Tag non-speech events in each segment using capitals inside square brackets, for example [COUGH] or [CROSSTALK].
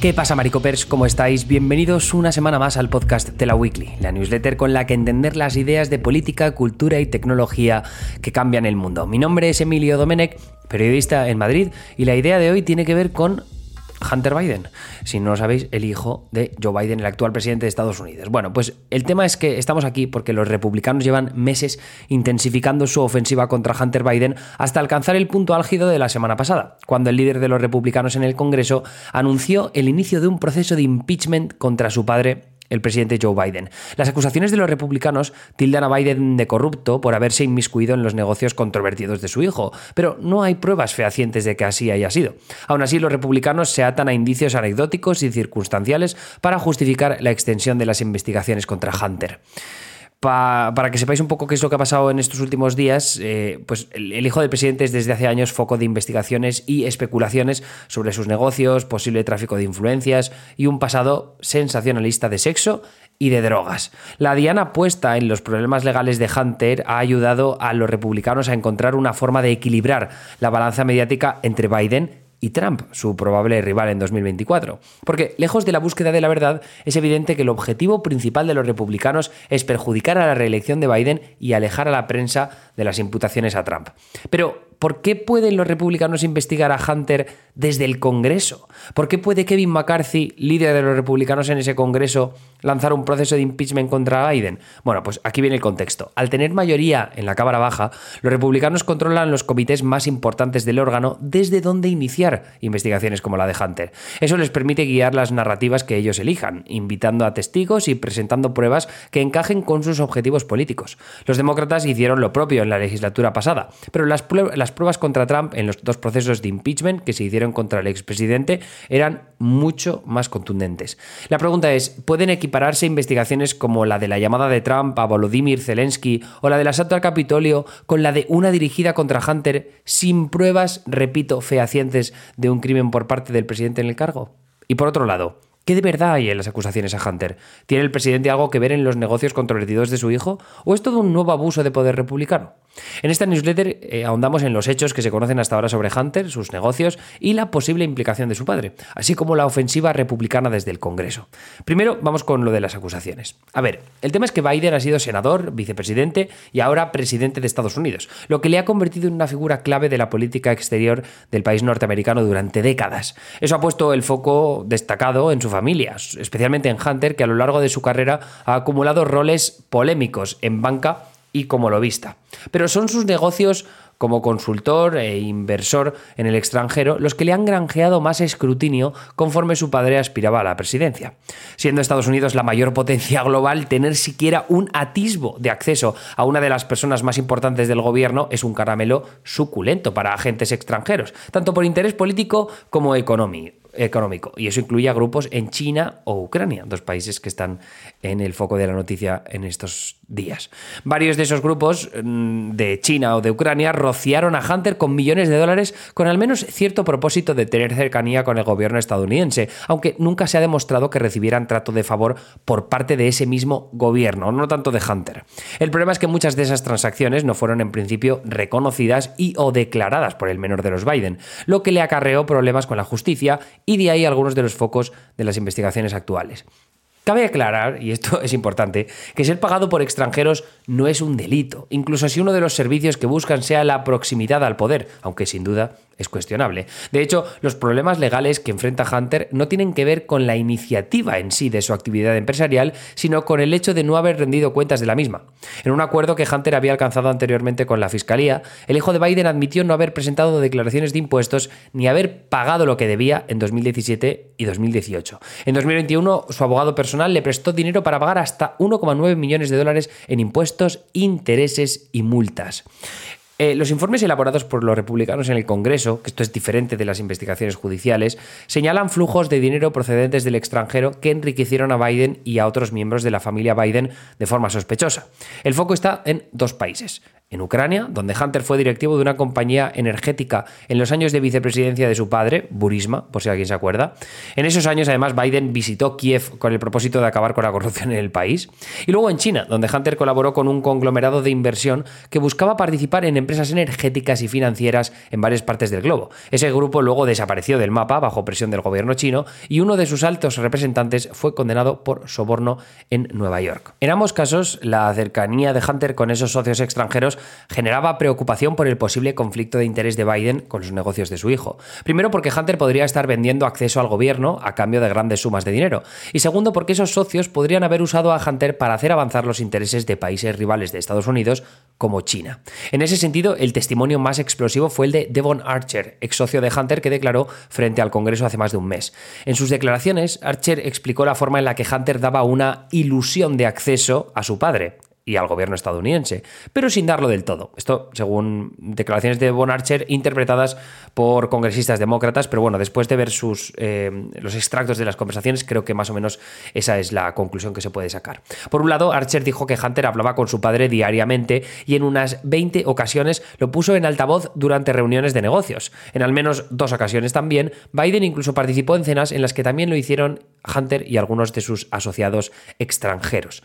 ¿Qué pasa, Maricopers? ¿Cómo estáis? Bienvenidos una semana más al podcast de la Weekly, la newsletter con la que entender las ideas de política, cultura y tecnología que cambian el mundo. Mi nombre es Emilio Domenech, periodista en Madrid, y la idea de hoy tiene que ver con Hunter Biden. Si no lo sabéis, el hijo de Joe Biden, el actual presidente de Estados Unidos. Bueno, pues el tema es que estamos aquí porque los republicanos llevan meses intensificando su ofensiva contra Hunter Biden hasta alcanzar el punto álgido de la semana pasada, cuando el líder de los republicanos en el Congreso anunció el inicio de un proceso de impeachment contra su padre el presidente Joe Biden. Las acusaciones de los republicanos tildan a Biden de corrupto por haberse inmiscuido en los negocios controvertidos de su hijo, pero no hay pruebas fehacientes de que así haya sido. Aún así, los republicanos se atan a indicios anecdóticos y circunstanciales para justificar la extensión de las investigaciones contra Hunter para que sepáis un poco qué es lo que ha pasado en estos últimos días, eh, pues el, hijo del presidente es desde hace años foco de investigaciones y especulaciones sobre sus negocios, posible tráfico de influencias y un pasado sensacionalista de sexo y de drogas. La diana puesta en los problemas legales de Hunter ha ayudado a los republicanos a encontrar una forma de equilibrar la balanza mediática entre Biden y Trump, su probable rival en 2024. Porque, lejos de la búsqueda de la verdad, es evidente que el objetivo principal de los republicanos es perjudicar a la reelección de Biden y alejar a la prensa de las imputaciones a Trump. Pero, ¿por qué pueden los republicanos investigar a Hunter desde el Congreso? ¿Por qué puede Kevin McCarthy, líder de los republicanos en ese Congreso, lanzar un proceso de impeachment contra Biden? Bueno, pues aquí viene el contexto. Al tener mayoría en la Cámara Baja, los republicanos controlan los comités más importantes del órgano desde donde iniciar investigaciones como la de Hunter. Eso les permite guiar las narrativas que ellos elijan, invitando a testigos y presentando pruebas que encajen con sus objetivos políticos. Los demócratas hicieron lo propio en la legislatura pasada, pero las, las pruebas contra Trump en los dos procesos de impeachment que se hicieron contra el expresidente eran mucho más contundentes. La pregunta es, ¿pueden equipararse investigaciones como la de la llamada de Trump a Volodymyr Zelensky o la del asalto al Capitolio con la de una dirigida contra Hunter sin pruebas, repito, fehacientes de un crimen por parte del presidente en el cargo? Y por otro lado, ¿Qué de verdad hay en las acusaciones a Hunter? ¿Tiene el presidente algo que ver en los negocios controvertidos de su hijo? ¿O es todo un nuevo abuso de poder republicano? En esta newsletter eh, ahondamos en los hechos que se conocen hasta ahora sobre Hunter, sus negocios y la posible implicación de su padre, así como la ofensiva republicana desde el Congreso. Primero vamos con lo de las acusaciones. A ver, el tema es que Biden ha sido senador, vicepresidente y ahora presidente de Estados Unidos, lo que le ha convertido en una figura clave de la política exterior del país norteamericano durante décadas. Eso ha puesto el foco destacado en su familia, especialmente en Hunter, que a lo largo de su carrera ha acumulado roles polémicos en banca y como lobista. Pero son sus negocios como consultor e inversor en el extranjero los que le han granjeado más escrutinio conforme su padre aspiraba a la presidencia. Siendo Estados Unidos la mayor potencia [LAUGHS] global, tener siquiera un atisbo de acceso a una de las personas más importantes del gobierno es un caramelo suculento para agentes extranjeros, tanto por interés político como económico económico. Y eso incluye a grupos en China o Ucrania, dos países que están en el foco de la noticia en estos días. Varios de esos grupos mm, de China o de Ucrania rociaron a Hunter con millones de dólares con al menos cierto propósito de tener cercanía con el gobierno estadounidense, aunque nunca se ha demostrado que recibieran trato de favor por parte de ese mismo gobierno, no tanto de Hunter. El problema es que muchas de esas transacciones no fueron en principio reconocidas y o declaradas por el menor de los Biden, lo que le acarreó problemas con la justicia y de ahí algunos de los focos de las investigaciones actuales. Cabe aclarar, y esto [LAUGHS] es importante, que ser pagado por extranjeros no es un delito, incluso si uno de los servicios que buscan sea la proximidad al poder, aunque sin duda es cuestionable. De hecho, los problemas legales que enfrenta Hunter no tienen que ver con la iniciativa en sí de su actividad empresarial, sino con el hecho de no haber rendido cuentas de la misma. En un acuerdo que Hunter había alcanzado anteriormente con la Fiscalía, el hijo de Biden admitió no haber presentado declaraciones de impuestos ni haber pagado lo que debía en 2017 y 2018. En 2021, su abogado personal le prestó dinero para pagar hasta 1,9 millones de dólares en impuestos, intereses y multas. Eh, los informes elaborados por los republicanos en el Congreso, que esto es diferente de las investigaciones judiciales, señalan flujos de dinero procedentes del extranjero que enriquecieron a Biden y a otros miembros de la familia Biden de forma sospechosa. El foco está en dos países, en Ucrania, donde Hunter fue directivo de una compañía energética en los años de vicepresidencia de su padre, Burisma, por si alguien se acuerda. En esos años, además, Biden visitó Kiev con el propósito de acabar con la corrupción en el país. Y luego en China, donde Hunter colaboró con un conglomerado de inversión que buscaba participar en empresas energéticas y financieras en varias partes del globo. Ese grupo luego desapareció del mapa bajo presión del gobierno chino y uno de sus altos representantes fue condenado por soborno en Nueva York. En ambos casos, la cercanía de Hunter con esos socios extranjeros generaba preocupación por el posible conflicto de interés de Biden con los negocios de su hijo. Primero porque Hunter podría estar vendiendo acceso al gobierno a cambio de grandes sumas de dinero. Y segundo porque esos socios podrían haber usado a Hunter para hacer avanzar los intereses de países rivales de Estados Unidos como China. En ese sentido, el testimonio más explosivo fue el de Devon Archer, ex socio de Hunter que declaró frente al Congreso hace más de un mes. En sus declaraciones, Archer explicó la forma en la que Hunter daba una ilusión de acceso a su padre, y al gobierno estadounidense, pero sin darlo del todo. Esto según declaraciones de Von Archer interpretadas por congresistas demócratas, pero bueno, después de ver sus, eh, los extractos de las conversaciones, creo que más o menos esa es la conclusión que se puede sacar. Por un lado, Archer dijo que Hunter hablaba con su padre diariamente y en unas 20 ocasiones lo puso en altavoz durante reuniones de negocios. En al menos dos ocasiones también, Biden incluso participó en cenas en las que también lo hicieron Hunter y algunos de sus asociados extranjeros.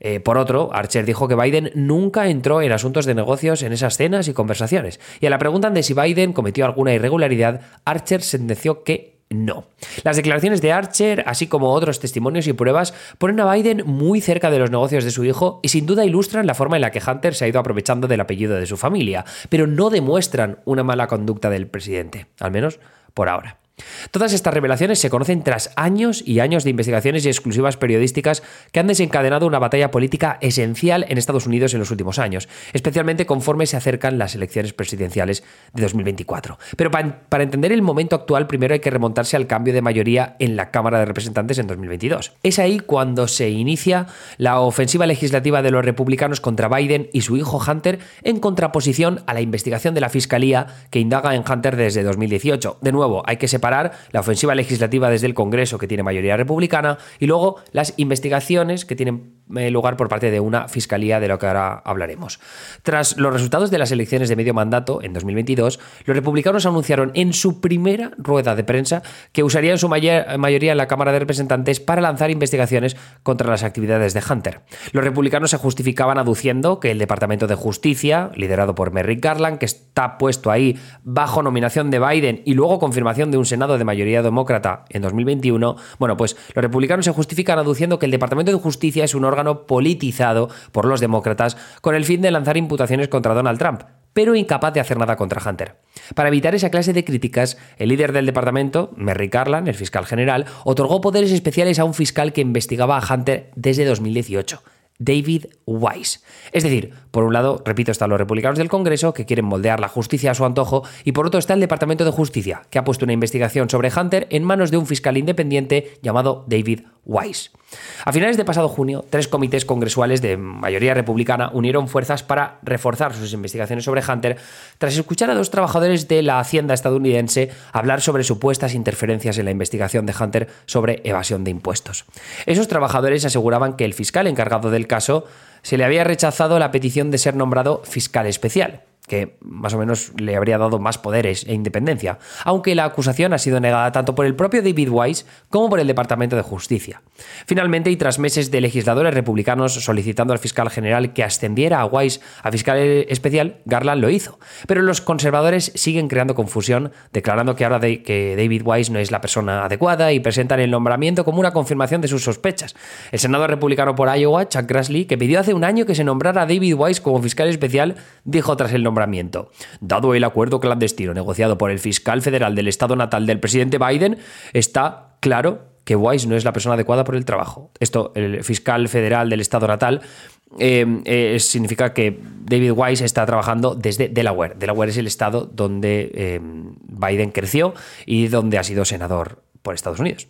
Eh, por otro, Archer dijo que Biden nunca entró en asuntos de negocios en esas cenas y conversaciones. Y a la pregunta de si Biden cometió alguna irregularidad, Archer sentenció que no. Las declaraciones de Archer, así como otros testimonios y pruebas, ponen a Biden muy cerca de los negocios de su hijo y sin duda ilustran la forma en la que Hunter se ha ido aprovechando del apellido de su familia, pero no demuestran una mala conducta del presidente, al menos por ahora. Todas estas revelaciones se conocen tras años y años de investigaciones y exclusivas periodísticas que han desencadenado una batalla política esencial en Estados Unidos en los últimos años, especialmente conforme se acercan las elecciones presidenciales de 2024. Pero para, entender el momento actual, primero hay que remontarse al cambio de mayoría en la Cámara de Representantes en 2022. Es ahí cuando se inicia la ofensiva legislativa de los republicanos contra Biden y su hijo Hunter en contraposición a la investigación de la Fiscalía que indaga en Hunter desde 2018. De nuevo, hay que separar la ofensiva legislativa desde el Congreso, que tiene mayoría republicana, y luego las investigaciones que tienen lugar por parte de una fiscalía de lo que ahora hablaremos. Tras los resultados de las elecciones de medio mandato en 2022, los republicanos anunciaron en su primera rueda de prensa que usarían su mayoría en la Cámara de Representantes para lanzar investigaciones contra las actividades de Hunter. Los republicanos se justificaban aduciendo que el Departamento de Justicia, liderado por Merrick Garland, que está puesto ahí bajo nominación de Biden y luego confirmación de un Senado de mayoría demócrata en 2021, bueno, pues los republicanos se justifican aduciendo que el Departamento de Justicia es un órgano politizado por los demócratas con el fin de lanzar imputaciones contra Donald Trump, pero incapaz de hacer nada contra Hunter. Para evitar esa clase de críticas, el líder del departamento, Merrick Garland, el fiscal general, otorgó poderes especiales a un fiscal que investigaba a Hunter desde 2018. David Weiss. Es decir, por un lado, repito, están los republicanos del Congreso que quieren moldear la justicia a su antojo y por otro está el Departamento de Justicia, que ha puesto una investigación sobre Hunter en manos de un fiscal independiente llamado David Weiss. A finales de pasado junio, tres comités congresuales de mayoría republicana unieron fuerzas para reforzar sus investigaciones sobre Hunter tras escuchar a dos trabajadores de la Hacienda estadounidense hablar sobre supuestas interferencias en la investigación de Hunter sobre evasión de impuestos. Esos trabajadores aseguraban que el fiscal encargado del caso se le había rechazado la petición de ser nombrado fiscal especial que más o menos le habría dado más poderes e independencia, aunque la acusación ha sido negada tanto por el propio David Weiss como por el Departamento de Justicia. Finalmente, y tras meses de legisladores republicanos solicitando al fiscal general que ascendiera a Weiss a fiscal especial, Garland lo hizo. Pero los conservadores siguen creando confusión, declarando que ahora de que David Weiss no es la persona adecuada y presentan el nombramiento como una confirmación de sus sospechas. El senador republicano por Iowa, Chuck Grassley, que pidió hace un año que se nombrara a David Weiss como fiscal especial, dijo tras el nombramiento Dado el acuerdo clandestino negociado por el fiscal federal del estado natal del presidente Biden, está claro que Weiss no es la persona adecuada por el trabajo. Esto, el fiscal federal del estado natal, eh, eh, significa que David Weiss está trabajando desde Delaware. Delaware es el estado donde eh, Biden creció y donde ha sido senador por Estados Unidos.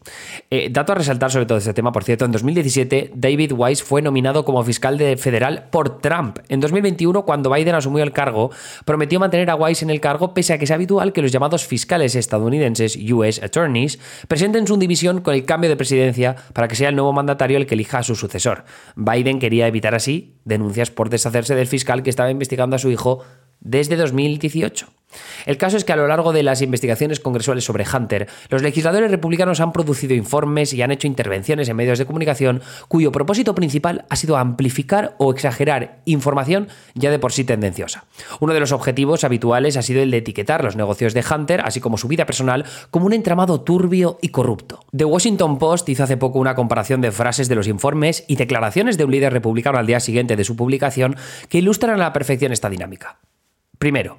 Eh, dato a resaltar sobre todo este tema, por cierto, en 2017 David Weiss fue nominado como fiscal de federal por Trump. En 2021, cuando Biden asumió el cargo, prometió mantener a Weiss en el cargo pese a que es habitual que los llamados fiscales estadounidenses, US Attorneys, presenten su división con el cambio de presidencia para que sea el nuevo mandatario el que elija a su sucesor. Biden quería evitar así denuncias por deshacerse del fiscal que estaba investigando a su hijo desde 2018. El caso es que a lo largo de las investigaciones congresuales sobre Hunter, los legisladores republicanos han producido informes y han hecho intervenciones en medios de comunicación cuyo propósito principal ha sido amplificar o exagerar información ya de por sí tendenciosa. Uno de los objetivos habituales ha sido el de etiquetar los negocios de Hunter, así como su vida personal, como un entramado turbio y corrupto. The Washington Post hizo hace poco una comparación de frases de los informes y declaraciones de un líder republicano al día siguiente de su publicación que ilustran a la perfección esta dinámica. Primero,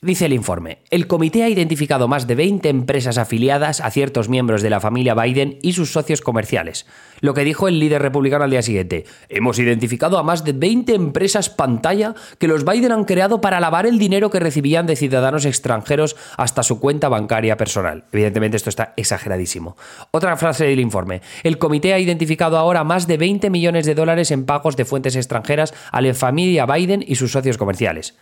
Dice el informe, el comité ha identificado más de 20 empresas afiliadas a ciertos miembros de la familia Biden y sus socios comerciales. Lo que dijo el líder republicano al día siguiente, hemos identificado a más de 20 empresas pantalla que los Biden han creado para lavar el dinero que recibían de ciudadanos extranjeros hasta su cuenta bancaria personal. Evidentemente esto está exageradísimo. Otra frase del informe, el comité ha identificado ahora más de 20 millones de dólares en pagos de fuentes extranjeras a la familia Biden y sus socios comerciales.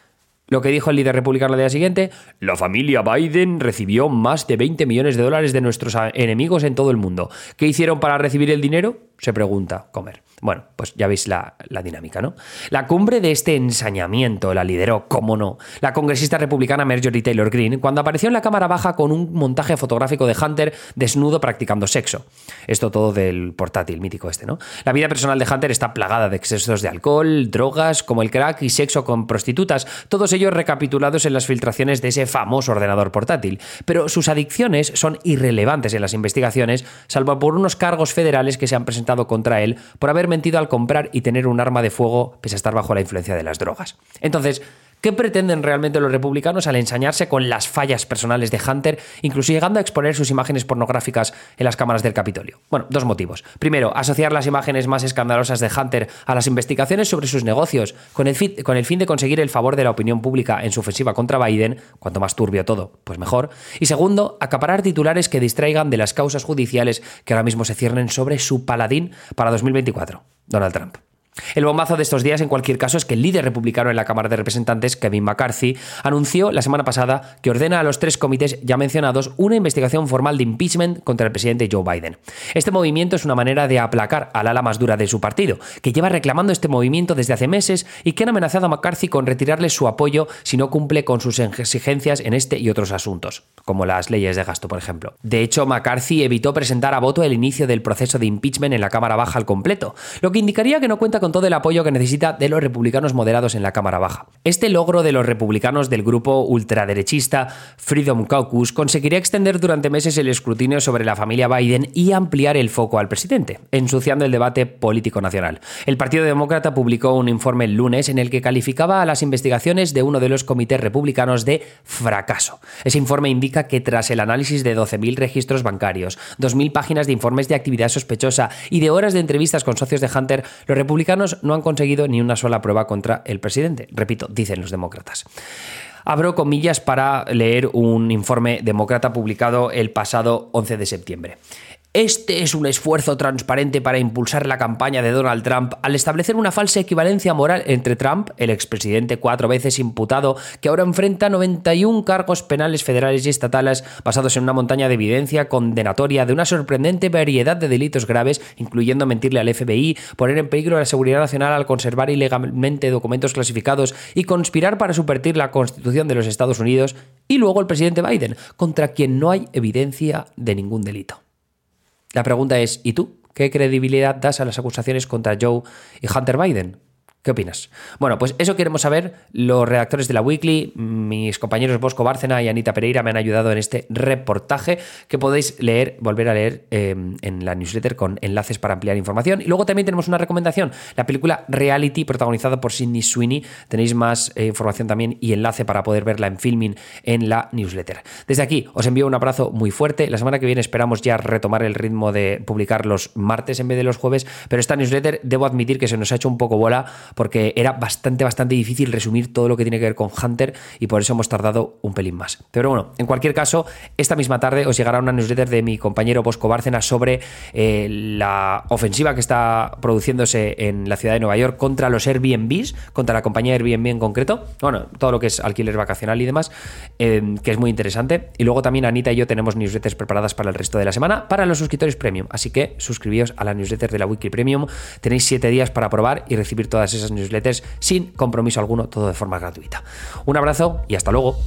Lo que dijo el líder republicano al día siguiente, la familia Biden recibió más de 20 millones de dólares de nuestros enemigos en todo el mundo. ¿Qué hicieron para recibir el dinero? Se pregunta Comer. Bueno, pues ya veis la, dinámica, ¿no? La cumbre de este ensañamiento la lideró, cómo no, la congresista republicana Marjorie Taylor Greene cuando apareció en la Cámara Baja con un montaje fotográfico de Hunter desnudo practicando sexo. Esto todo del portátil mítico este, ¿no? La vida personal de Hunter está plagada de excesos de alcohol, drogas, como el crack y sexo con prostitutas, todos ellos recapitulados en las filtraciones de ese famoso ordenador portátil. Pero sus adicciones son irrelevantes en las investigaciones, salvo por unos cargos federales que se han presentado contra él por haber mentido al comprar y tener un arma de fuego pese a estar bajo la influencia de las drogas. Entonces, ¿Qué pretenden realmente los republicanos al ensañarse con las fallas personales de Hunter, incluso llegando a exponer sus imágenes pornográficas en las cámaras del Capitolio? Bueno, dos motivos. Primero, asociar las imágenes más escandalosas de Hunter a las investigaciones sobre sus negocios, con el, fin, de conseguir el favor de la opinión pública en su ofensiva contra Biden, cuanto más turbio todo, pues mejor. Y segundo, acaparar titulares que distraigan de las causas judiciales que ahora mismo se ciernen sobre su paladín para 2024, Donald Trump. El bombazo de estos días, en cualquier caso, es que el líder republicano en la Cámara de Representantes, Kevin McCarthy, anunció la semana pasada que ordena a los tres comités ya mencionados una investigación formal de impeachment contra el presidente Joe Biden. Este movimiento es una manera de aplacar al ala más dura de su partido, que lleva reclamando este movimiento desde hace meses y que han amenazado a McCarthy con retirarle su apoyo si no cumple con sus exigencias en este y otros asuntos, como las leyes de gasto, por ejemplo. De hecho, McCarthy evitó presentar a voto el inicio del proceso de impeachment en la Cámara Baja al completo, lo que indicaría que no cuenta con con todo el apoyo que necesita de los republicanos moderados en la Cámara Baja. Este logro de los republicanos del grupo ultraderechista Freedom Caucus conseguiría extender durante meses el escrutinio sobre la familia Biden y ampliar el foco al presidente, ensuciando el debate político nacional. El Partido Demócrata publicó un informe el lunes en el que calificaba a las investigaciones de uno de los comités republicanos de fracaso. Ese informe indica que tras el análisis de 12.000 registros bancarios, 2.000 páginas de informes de actividad sospechosa y de horas de entrevistas con socios de Hunter, los republicanos no han conseguido ni una sola prueba contra el presidente. Repito, dicen los demócratas. Abro comillas para leer un informe demócrata publicado el pasado 11 de septiembre. Este es un esfuerzo transparente para impulsar la campaña de Donald Trump al establecer una falsa equivalencia moral entre Trump, el expresidente cuatro veces imputado, que ahora enfrenta 91 cargos penales federales y estatales basados en una montaña de evidencia condenatoria de una sorprendente variedad de delitos graves, incluyendo mentirle al FBI, poner en peligro la seguridad nacional al conservar ilegalmente documentos clasificados y conspirar para subvertir la Constitución de los Estados Unidos, y luego el presidente Biden, contra quien no hay evidencia de ningún delito. La pregunta es, ¿y tú? ¿Qué credibilidad das a las acusaciones contra Joe y Hunter Biden? ¿Qué opinas? Bueno, pues eso queremos saber. Los redactores de la Weekly, mis compañeros Bosco Bárcena y Anita Pereira me han ayudado en este reportaje que podéis leer, volver a leer em, en la newsletter con enlaces para ampliar información. Y luego también tenemos una recomendación, la película Reality protagonizada por Sidney Sweeney. Tenéis más eh, información también y enlace para poder verla en filming en la newsletter. Desde aquí os envío un abrazo muy fuerte. La semana que viene esperamos ya retomar el ritmo de publicar los martes en vez de los jueves, pero esta newsletter debo admitir que se nos ha hecho un poco bola porque era bastante, bastante difícil resumir todo lo que tiene que ver con Hunter y por eso hemos tardado un pelín más. Pero bueno, en cualquier caso, esta misma tarde os llegará una newsletter de mi compañero Bosco Bárcena sobre eh, la ofensiva que está produciéndose en la ciudad de Nueva York contra los Airbnbs, contra la compañía Airbnb en concreto, bueno, todo lo que es alquiler vacacional y demás, eh, que es muy interesante. Y luego también Anita y yo tenemos newsletters preparadas para el resto de la semana para los suscriptores premium, así que suscribíos a la newsletter de la Wiki Premium, tenéis siete días para probar y recibir todas esas esas newsletters sin compromiso alguno, todo de forma gratuita. Un abrazo y hasta luego.